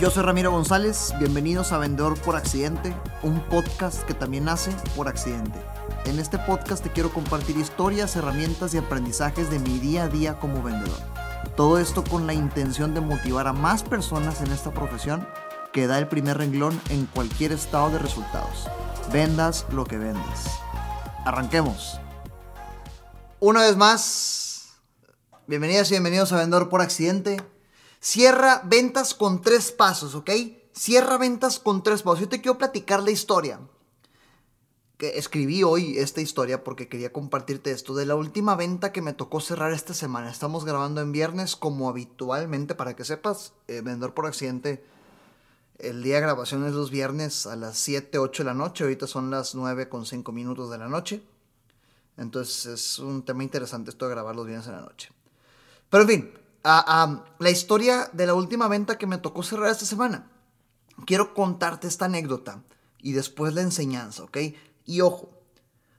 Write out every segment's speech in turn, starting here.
Yo soy Ramiro González, bienvenidos a Vendedor por Accidente, un podcast que también nace por accidente. En este podcast te quiero compartir historias, herramientas y aprendizajes de mi día a día como vendedor. Todo esto con la intención de motivar a más personas en esta profesión que da el primer renglón en cualquier estado de resultados. Vendas lo que vendes. Arranquemos. Una vez más, bienvenidas y bienvenidos a Vendedor por Accidente. Cierra ventas con tres pasos, ¿ok? Cierra ventas con tres pasos. Yo te quiero platicar la historia. Que escribí hoy esta historia porque quería compartirte esto de la última venta que me tocó cerrar esta semana. Estamos grabando en viernes como habitualmente, para que sepas, eh, vendedor por accidente. El día de grabación es los viernes a las 7, 8 de la noche. Ahorita son las 9 con 5 minutos de la noche. Entonces es un tema interesante esto de grabar los viernes en la noche. Pero en fin, la historia de la última venta que me tocó cerrar esta semana. Quiero contarte esta anécdota y después la enseñanza, ¿ok? Y ojo,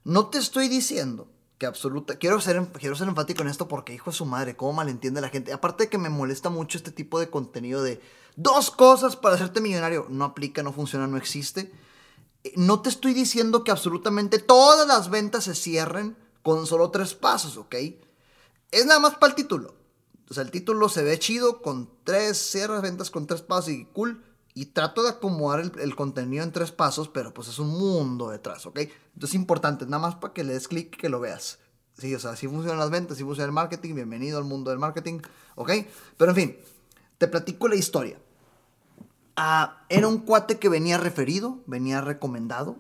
no te estoy diciendo que absoluta... Quiero ser, quiero ser enfático en esto porque, hijo de su madre, cómo malentiende la gente. Aparte de que me molesta mucho este tipo de contenido de dos cosas para hacerte millonario. No aplica, no funciona, no existe. Eh, no te estoy diciendo que absolutamente todas las ventas se cierren con solo tres pasos, ¿ok? Es nada más para el título. Sea, el título se ve chido con tres, cierras ventas con tres pasos y cool. Y trato de acomodar el, contenido en tres pasos, pero pues es un mundo detrás, ¿ok? Entonces es importante, nada más para que le des clic y que lo veas. Sí, o sea, si funcionan las ventas, si funciona el marketing, bienvenido al mundo del marketing, ¿ok? Pero en fin, te platico la historia. Ah, era un cuate que venía referido, venía recomendado,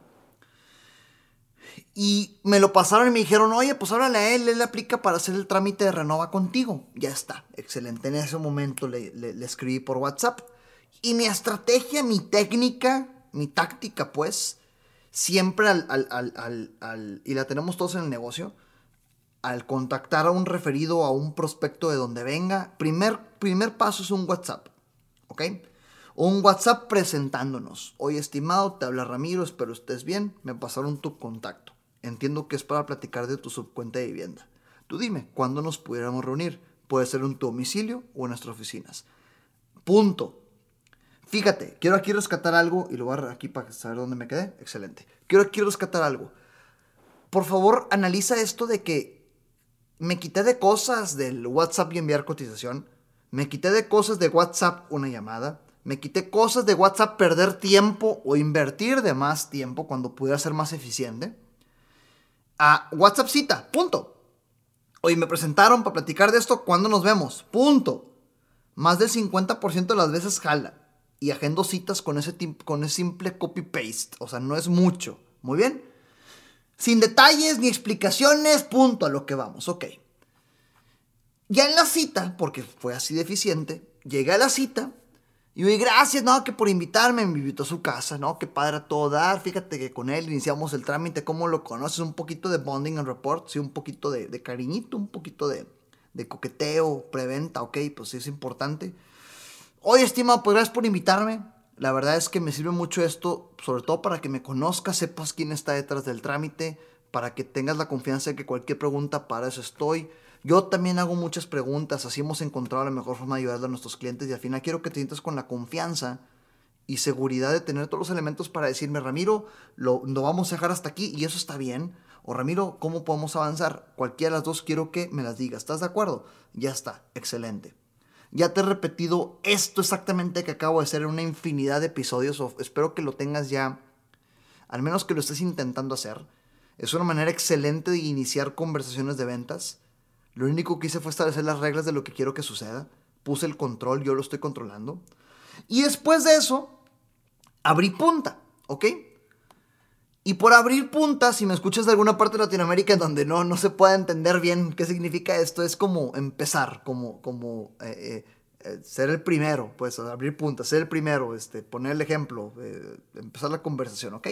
y me lo pasaron y me dijeron, oye, pues háblale a él, él le aplica para hacer el trámite de renova contigo. Ya está, excelente. En ese momento le, escribí por WhatsApp. Y mi estrategia, mi técnica, mi táctica, pues, siempre al, al, y la tenemos todos en el negocio, al contactar a un referido, a un prospecto de donde venga, primer, primer paso es un WhatsApp, ¿ok? Un WhatsApp presentándonos. Oye, estimado, te habla Ramiro, espero estés bien, me pasaron tu contacto. Entiendo que es para platicar de tu subcuenta de vivienda. Tú dime, ¿cuándo nos pudiéramos reunir? Puede ser en tu domicilio o en nuestras oficinas. Punto. Fíjate, quiero aquí rescatar algo y lo voy a aquí para saber dónde me quedé. Excelente. Quiero aquí rescatar algo. Por favor, analiza esto de que me quité de cosas del WhatsApp y enviar cotización. Me quité de cosas de WhatsApp una llamada. Me quité cosas de WhatsApp perder tiempo o invertir de más tiempo cuando pudiera ser más eficiente a WhatsApp cita, punto. Hoy me presentaron para platicar de esto, ¿cuándo nos vemos? Punto. Más del 50% de las veces jala. Y agendo citas con ese, con ese simple copy-paste. O sea, no es mucho. Muy bien. Sin detalles ni explicaciones, punto a lo que vamos. Ok. Ya en la cita, porque fue así deficiente, llegué a la cita y gracias, no, que por invitarme, me invitó a su casa, ¿no? Qué padre a todo dar. Fíjate que con él iniciamos el trámite, ¿cómo lo conoces? Un poquito de bonding and report, sí, un poquito de, cariñito, un poquito de, de, coqueteo, preventa, ok, pues sí es importante. Oye, estimado, pues gracias por invitarme. La verdad es que me sirve mucho esto, sobre todo para que me conozcas, sepas quién está detrás del trámite, para que tengas la confianza de que cualquier pregunta, para eso estoy. Yo también hago muchas preguntas, así hemos encontrado la mejor forma de ayudar a nuestros clientes y al final quiero que te sientas con la confianza y seguridad de tener todos los elementos para decirme, Ramiro, lo, lo vamos a dejar hasta aquí y eso está bien. O Ramiro, ¿cómo podemos avanzar? Cualquiera de las dos quiero que me las digas. ¿Estás de acuerdo? Ya está, excelente. Ya te he repetido esto exactamente que acabo de hacer en una infinidad de episodios. espero que lo tengas ya, al menos que lo estés intentando hacer. Es una manera excelente de iniciar conversaciones de ventas. Lo único que hice fue establecer las reglas de lo que quiero que suceda. Puse el control, yo lo estoy controlando. Y después de eso, abrí punta, ¿ok? Y por abrir punta, si me escuchas de alguna parte de Latinoamérica donde no, no se pueda entender bien qué significa esto, es como empezar, como, como eh, eh, eh, ser el primero, pues abrir punta, ser el primero, este, poner el ejemplo, empezar la conversación, ¿ok?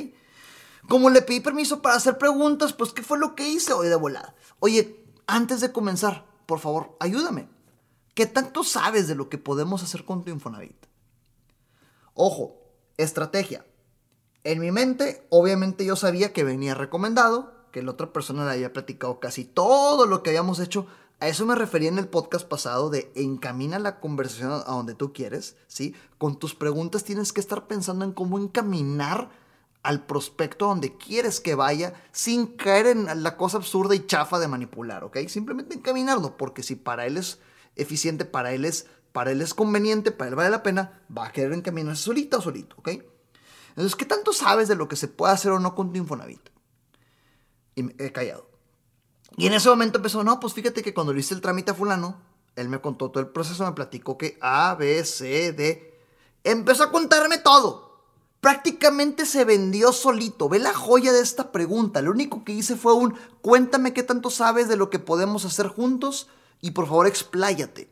Como le pedí permiso para hacer preguntas, pues ¿qué fue lo que hice hoy de volada? Oye, antes de comenzar, por favor, ayúdame. ¿Qué tanto sabes de lo que podemos hacer con tu Infonavit? Ojo, estrategia. En mi mente, obviamente yo sabía que venía recomendado, que la otra persona le había platicado casi todo lo que habíamos hecho A eso me refería en el podcast pasado de encamina la conversación a donde tú quieres, ¿sí? Con tus preguntas tienes que estar pensando en cómo encaminar al prospecto donde quieres que vaya sin caer en la cosa absurda y chafa de manipular, ¿ok? Simplemente encaminarlo, porque si para él es eficiente, para él es, para él es conveniente, para él vale la pena, va a querer encaminarse solita o solito, ¿ok? Entonces, ¿qué tanto sabes de lo que se puede hacer o no con tu Infonavit? Y me he callado. Y en ese momento empezó, no, pues fíjate que cuando le hice el trámite a fulano, él me contó todo el proceso, me platicó que A, B, C, D. Empezó a contarme todo. Prácticamente se vendió solito. Ve la joya de esta pregunta. Lo único que hice fue un, cuéntame qué tanto sabes de lo que podemos hacer juntos y por favor expláyate.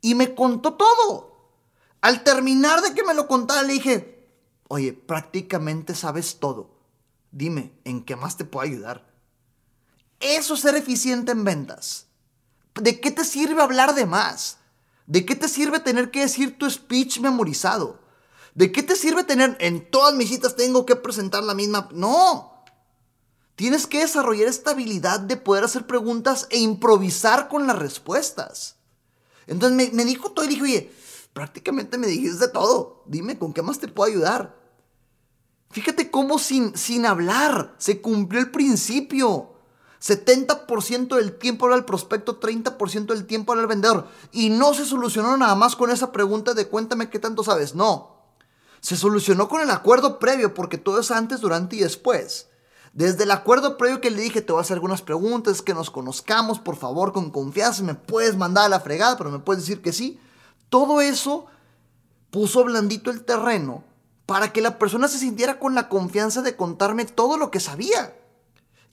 Y me contó todo. Al terminar de que me lo contara, le dije, oye, prácticamente sabes todo. Dime, ¿en qué más te puedo ayudar? Eso es ser eficiente en ventas. ¿De qué te sirve hablar de más? ¿De qué te sirve tener que decir tu speech memorizado? ¿De qué te sirve tener en todas mis citas tengo que presentar la misma? No. Tienes que desarrollar esta habilidad de poder hacer preguntas e improvisar con las respuestas. Entonces me, dijo todo y dije, oye, prácticamente me dijiste todo. Dime, ¿con qué más te puedo ayudar? Fíjate cómo sin, sin hablar se cumplió el principio. 70% del tiempo era el prospecto, 30% del tiempo era el vendedor. Y no se solucionó nada más con esa pregunta de cuéntame qué tanto sabes. No. Se solucionó con el acuerdo previo, porque todo es antes, durante y después. Desde el acuerdo previo que le dije, te voy a hacer algunas preguntas, que nos conozcamos, por favor, con confianza, me puedes mandar a la fregada, pero me puedes decir que sí. Todo eso puso blandito el terreno para que la persona se sintiera con la confianza de contarme todo lo que sabía.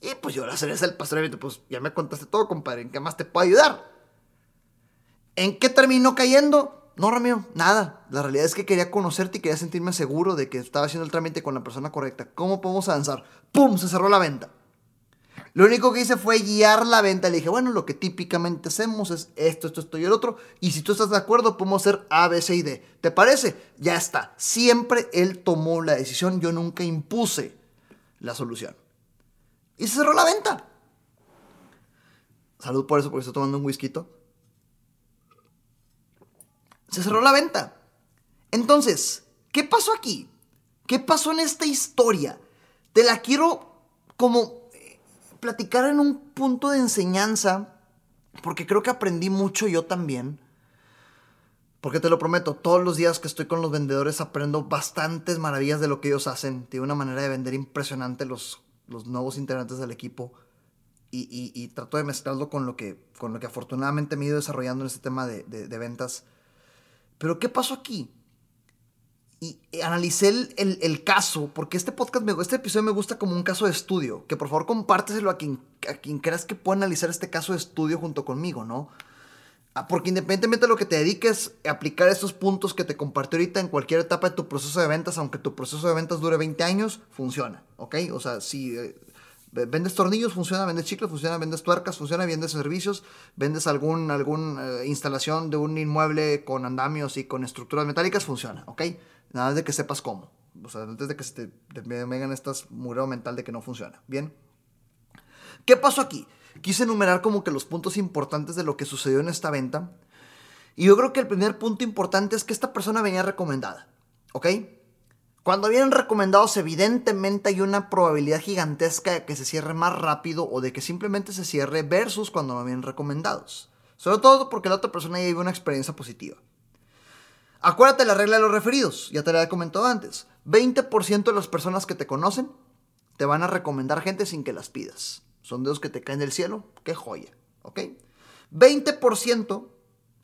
Y pues yo la cereza el pastor pues ya me contaste todo, compadre, ¿en qué más te puedo ayudar? ¿En qué terminó cayendo? No, Ramiro, nada. La realidad es que quería conocerte y quería sentirme seguro de que estaba haciendo el trámite con la persona correcta. ¿Cómo podemos avanzar? ¡Pum! Se cerró la venta. Lo único que hice fue guiar la venta. Le dije, bueno, lo que típicamente hacemos es esto, esto, esto y el otro. Y si tú estás de acuerdo, podemos hacer A, B, C y D. ¿Te parece? Ya está. Siempre él tomó la decisión. Yo nunca impuse la solución. Y se cerró la venta. Salud por eso, porque estoy tomando un whisky. Se cerró la venta. Entonces, ¿qué pasó aquí? ¿Qué pasó en esta historia? Te la quiero como eh, platicar en un punto de enseñanza, porque creo que aprendí mucho yo también. Porque te lo prometo, todos los días que estoy con los vendedores aprendo bastantes maravillas de lo que ellos hacen. Tiene una manera de vender impresionante los los nuevos integrantes del equipo y, trato de mezclarlo con lo, que, con lo que afortunadamente me he ido desarrollando en este tema de, ventas. Pero ¿qué pasó aquí? Y analicé el, caso, porque este podcast, me, este episodio me gusta como un caso de estudio, que por favor compárteselo a quien, a quien creas que pueda analizar este caso de estudio junto conmigo, ¿no? Ah, porque independientemente de lo que te dediques, aplicar estos puntos que te compartí ahorita en cualquier etapa de tu proceso de ventas, aunque tu proceso de ventas dure 20 años, funciona, ¿ok? O sea, si eh, vendes tornillos, funciona, vendes chicles, funciona, vendes tuercas, funciona, vendes servicios, vendes algún, algún eh, instalación de un inmueble con andamios y con estructuras metálicas, funciona, ¿ok? Nada de que sepas cómo. O sea, antes de que se te, te estas mental de que no funciona. ¿Bien? ¿Qué pasó aquí? quise enumerar como que los puntos importantes de lo que sucedió en esta venta. Y yo creo que el primer punto importante es que esta persona venía recomendada. ¿Ok? Cuando vienen recomendados, evidentemente hay una probabilidad gigantesca de que se cierre más rápido o de que simplemente se cierre versus cuando no vienen recomendados. Sobre todo porque la otra persona ya vive una experiencia positiva. Acuérdate la regla de los referidos, ya te la he comentado antes. 20% de las personas que te conocen te van a recomendar gente sin que las pidas. Son dedos que te caen del cielo. Qué joya. ¿Ok? 20%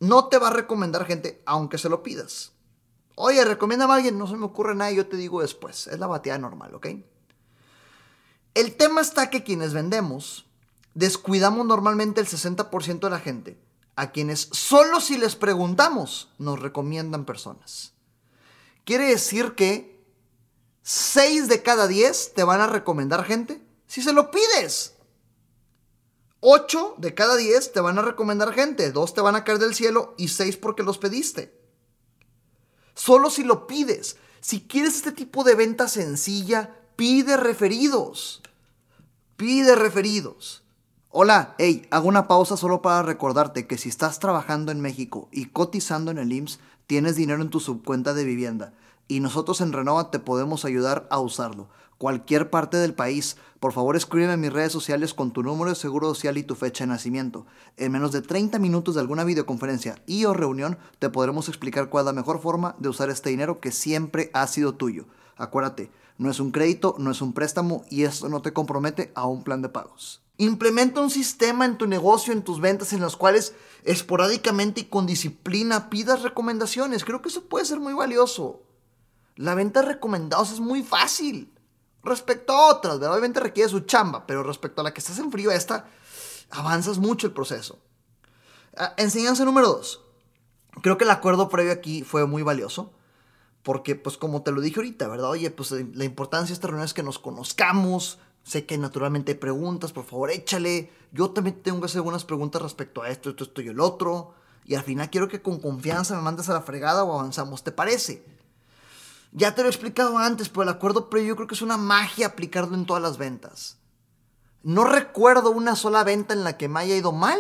no te va a recomendar gente aunque se lo pidas. Oye, recomienda a alguien, no se me ocurre nada, yo te digo después. Es la bateada normal, ¿ok? El tema está que quienes vendemos descuidamos normalmente el 60% de la gente, a quienes solo si les preguntamos nos recomiendan personas. Quiere decir que 6 de cada 10 te van a recomendar gente si se lo pides. 8 de cada 10 te van a recomendar gente, 2 te van a caer del cielo y 6 porque los pediste. Solo si lo pides. Si quieres este tipo de venta sencilla, pide referidos. Pide referidos. Hola, hey, hago una pausa solo para recordarte que si estás trabajando en México y cotizando en el IMSS, tienes dinero en tu subcuenta de vivienda y nosotros en Renova te podemos ayudar a usarlo. Cualquier parte del país, por favor escríbeme en mis redes sociales con tu número de seguro social y tu fecha de nacimiento. En menos de 30 minutos de alguna videoconferencia y o reunión te podremos explicar cuál es la mejor forma de usar este dinero que siempre ha sido tuyo. Acuérdate, no es un crédito, no es un préstamo y esto no te compromete a un plan de pagos. Implementa un sistema en tu negocio, en tus ventas, en los cuales esporádicamente y con disciplina pidas recomendaciones. Creo que eso puede ser muy valioso. La venta de recomendados es muy fácil. Respecto a otras, ¿verdad? obviamente requiere su chamba, pero respecto a la que estás en frío, esta, avanzas mucho el proceso. Ah, enseñanza número dos. Creo que el acuerdo previo aquí fue muy valioso. Porque, pues, como te lo dije ahorita, ¿verdad? Oye, pues la importancia de esta reunión es que nos conozcamos, Sé que naturalmente hay preguntas, por favor échale. Yo también tengo que hacer algunas preguntas respecto a esto, esto, esto y el otro. Y al final quiero que con confianza me mandes a la fregada o avanzamos, ¿te parece? Ya te lo he explicado antes, pero el acuerdo previo yo creo que es una magia aplicarlo en todas las ventas. No recuerdo una sola venta en la que me haya ido mal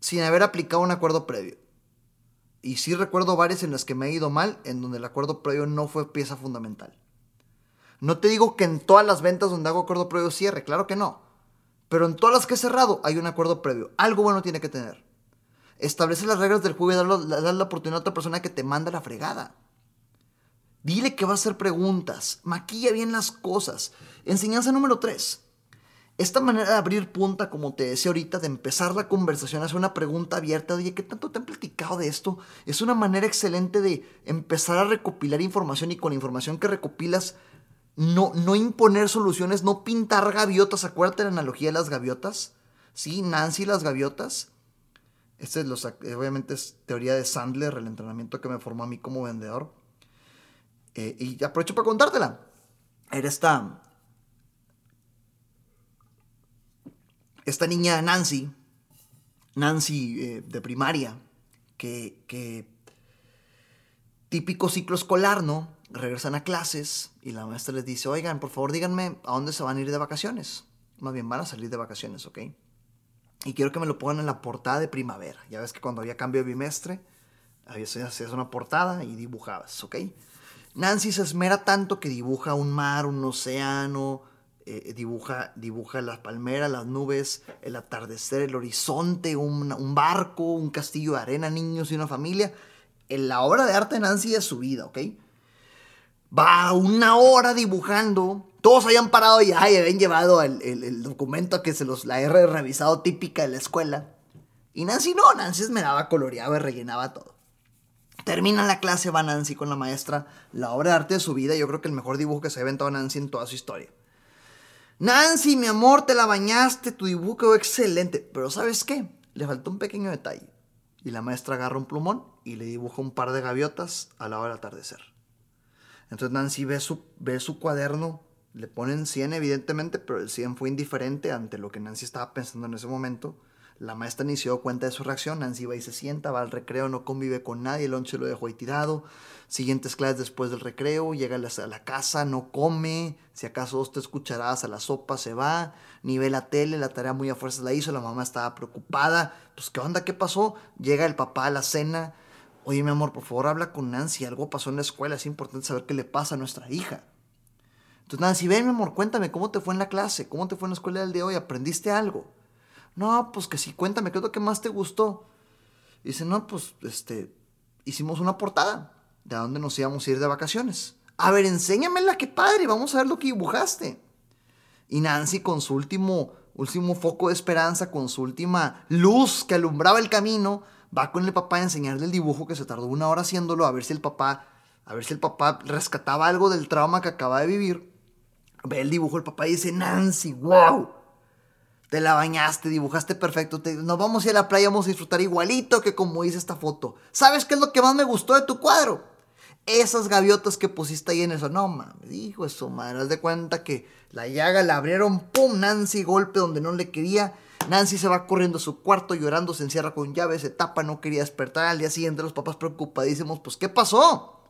sin haber aplicado un acuerdo previo. Y sí recuerdo varias en las que me ha ido mal en donde el acuerdo previo no fue pieza fundamental. No te digo que en todas las ventas donde hago acuerdo previo cierre, claro que no. Pero en todas las que he cerrado hay un acuerdo previo. Algo bueno tiene que tener. Establece las reglas del juego y dale la oportunidad a otra persona que te manda la fregada. Dile que va a hacer preguntas. Maquilla bien las cosas. Enseñanza número 3. Esta manera de abrir punta, como te decía ahorita, de empezar la conversación, hacer una pregunta abierta, oye, ¿qué tanto te han platicado de esto? Es una manera excelente de empezar a recopilar información y con la información que recopilas no, no imponer soluciones, no pintar gaviotas. Acuérdate la analogía de las gaviotas. Sí, Nancy las gaviotas. Este es los, obviamente es teoría de Sandler, el entrenamiento que me formó a mí como vendedor. Eh, y aprovecho para contártela. Era esta, esta niña Nancy, Nancy eh, de primaria, que, típico ciclo escolar, ¿no? regresan a clases y la maestra les dice, oigan, por favor díganme a dónde se van a ir de vacaciones. Más bien van a salir de vacaciones, ¿ok? Y quiero que me lo pongan en la portada de primavera. Ya ves que cuando había cambio de bimestre, hacías una portada y dibujabas, ¿ok? Nancy se esmera tanto que dibuja un mar, un océano, eh, dibuja, dibuja las palmeras, las nubes, el atardecer, el horizonte, un, barco, un castillo de arena, niños y una familia. En la obra de arte de Nancy es su vida, ¿ok? va una hora dibujando. Todos habían parado y habían llevado el, documento que se los la he revisado típica de la escuela. Y Nancy no, Nancy esmeraba, coloreaba y rellenaba todo. Termina la clase, va Nancy con la maestra, la obra de arte de su vida. Yo creo que el mejor dibujo que se ha inventado Nancy en toda su historia. Nancy, mi amor, te la bañaste, tu dibujo excelente. Pero ¿sabes qué? Le faltó un pequeño detalle. Y la maestra agarra un plumón y le dibuja un par de gaviotas a la hora del atardecer. Entonces Nancy ve su, ve su cuaderno, le ponen 100 evidentemente, pero el 100 fue indiferente ante lo que Nancy estaba pensando en ese momento. La maestra ni se dio cuenta de su reacción. Nancy va y se sienta, va al recreo, no convive con nadie, el lonche lo dejó ahí tirado. Siguientes clases después del recreo, llega a la casa, no come, si acaso dos, tres cucharadas a la sopa, se va, ni ve la tele, la tarea muy a fuerzas la hizo, la mamá estaba preocupada. Pues, ¿qué onda? ¿Qué pasó? Llega el papá a la cena, Oye, mi amor, por favor, habla con Nancy. Algo pasó en la escuela. Es importante saber qué le pasa a nuestra hija. Entonces, Nancy, ven, mi amor, cuéntame cómo te fue en la clase. ¿Cómo te fue en la escuela del día de hoy? ¿Aprendiste algo? No, pues que sí, cuéntame, ¿qué es lo que más te gustó? dice, no, pues, este, hicimos una portada de a dónde nos íbamos a ir de vacaciones. A ver, enséñamela, qué padre, vamos a ver lo que dibujaste. Y Nancy con su último, último foco de esperanza, con su última luz que alumbraba el camino, va con el papá a enseñarle el dibujo que se tardó una hora haciéndolo, a ver si el papá, a ver si el papá rescataba algo del trauma que acaba de vivir. Ve el dibujo, el papá dice, Nancy, wow, te la bañaste, dibujaste perfecto, nos vamos a ir a la playa, vamos a disfrutar igualito que como dice esta foto. ¿Sabes qué es lo que más me gustó de tu cuadro? Esas gaviotas que pusiste ahí en eso. No mames, hijo eso, madre. Haz de cuenta que la llaga la abrieron, pum, Nancy, golpe donde no le quería Nancy se va corriendo a su cuarto llorando, se encierra con llaves, se tapa, no quería despertar. Al día siguiente los papás preocupadísimos, pues ¿qué pasó?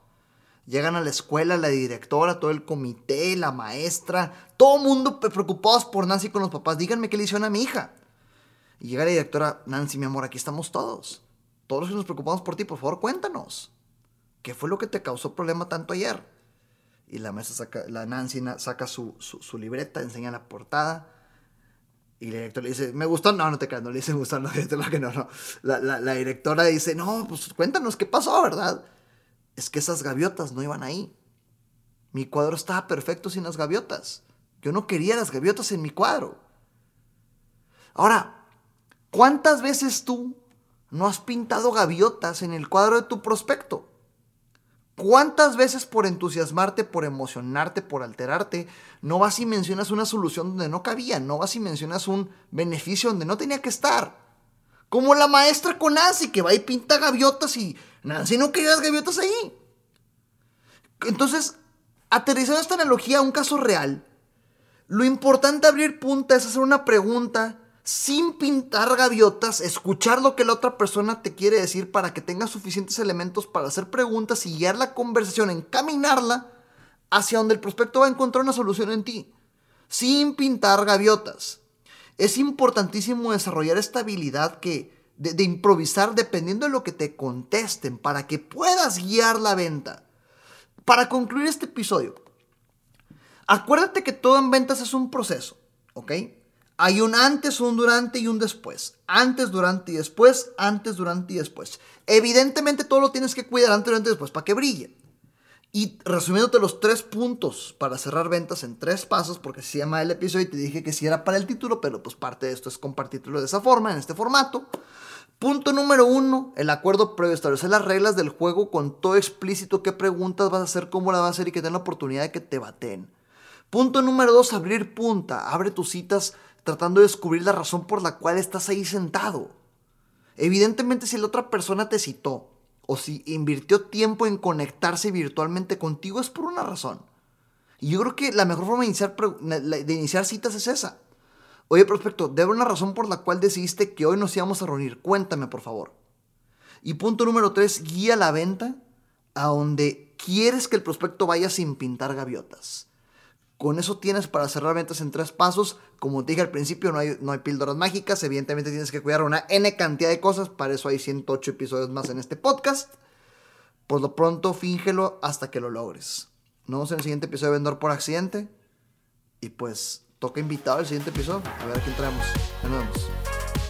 Llegan a la escuela, la directora, todo el comité, la maestra, todo mundo preocupados por Nancy con los papás. Díganme qué le hicieron a mi hija. Y llega la directora, Nancy, mi amor, aquí estamos todos. Todos los que nos preocupamos por ti, por favor, cuéntanos. ¿Qué fue lo que te causó problema tanto ayer? Y la maestra saca, la Nancy saca su, su, libreta, enseña la portada. Y la directora le dice, ¿me gustó? No, no te creas, no le dice, me gustó, no, que no, no. La, la, la directora dice, no, pues cuéntanos qué pasó, ¿verdad? Es que esas gaviotas no iban ahí. Mi cuadro estaba perfecto sin las gaviotas. Yo no quería las gaviotas en mi cuadro. Ahora, ¿cuántas veces tú no has pintado gaviotas en el cuadro de tu prospecto? ¿Cuántas veces por entusiasmarte, por emocionarte, por alterarte, no vas y mencionas una solución donde no cabía, no vas y mencionas un beneficio donde no tenía que estar? Como la maestra con Nancy que va y pinta gaviotas y Nancy no quería las gaviotas ahí. Entonces, aterrizando esta analogía a un caso real, lo importante abrir punta es hacer una pregunta sin pintar gaviotas, escuchar lo que la otra persona te quiere decir para que tengas suficientes elementos para hacer preguntas y guiar la conversación, encaminarla hacia donde el prospecto va a encontrar una solución en ti, sin pintar gaviotas. Es importantísimo desarrollar esta habilidad que, de, improvisar dependiendo de lo que te contesten para que puedas guiar la venta. Para concluir este episodio, acuérdate que todo en ventas es un proceso, ¿ok? Hay un antes, un durante y un después. Antes, durante y después, antes, durante y después. Evidentemente todo lo tienes que cuidar antes, durante y después para que brille. Y resumiéndote los tres puntos para cerrar ventas en tres pasos, porque se llama el episodio y te dije que sí era para el título, pero pues parte de esto es compartirlo de esa forma, en este formato. Punto número uno, el acuerdo previo, establecer las reglas del juego con todo explícito, qué preguntas vas a hacer, cómo la vas a hacer y que den la oportunidad de que te baten. Punto número dos, abrir punta, abre tus citas tratando de descubrir la razón por la cual estás ahí sentado. Evidentemente si la otra persona te citó o si invirtió tiempo en conectarse virtualmente contigo es por una razón. Y yo creo que la mejor forma de iniciar, de iniciar citas es esa. Oye, prospecto, debe una razón por la cual decidiste que hoy nos íbamos a reunir. Cuéntame, por favor. Y punto número tres, guía la venta a donde quieres que el prospecto vaya sin pintar gaviotas. Con eso tienes para cerrar ventas en tres pasos. Como te dije al principio, no hay, no hay píldoras mágicas. Evidentemente tienes que cuidar una N cantidad de cosas. Para eso hay 108 episodios más en este podcast. Por lo pronto, fíngelo hasta que lo logres. Nos vemos en el siguiente episodio de Vendedor por Accidente. Y pues, toca invitado al siguiente episodio. A ver a quién traemos. Nos vemos.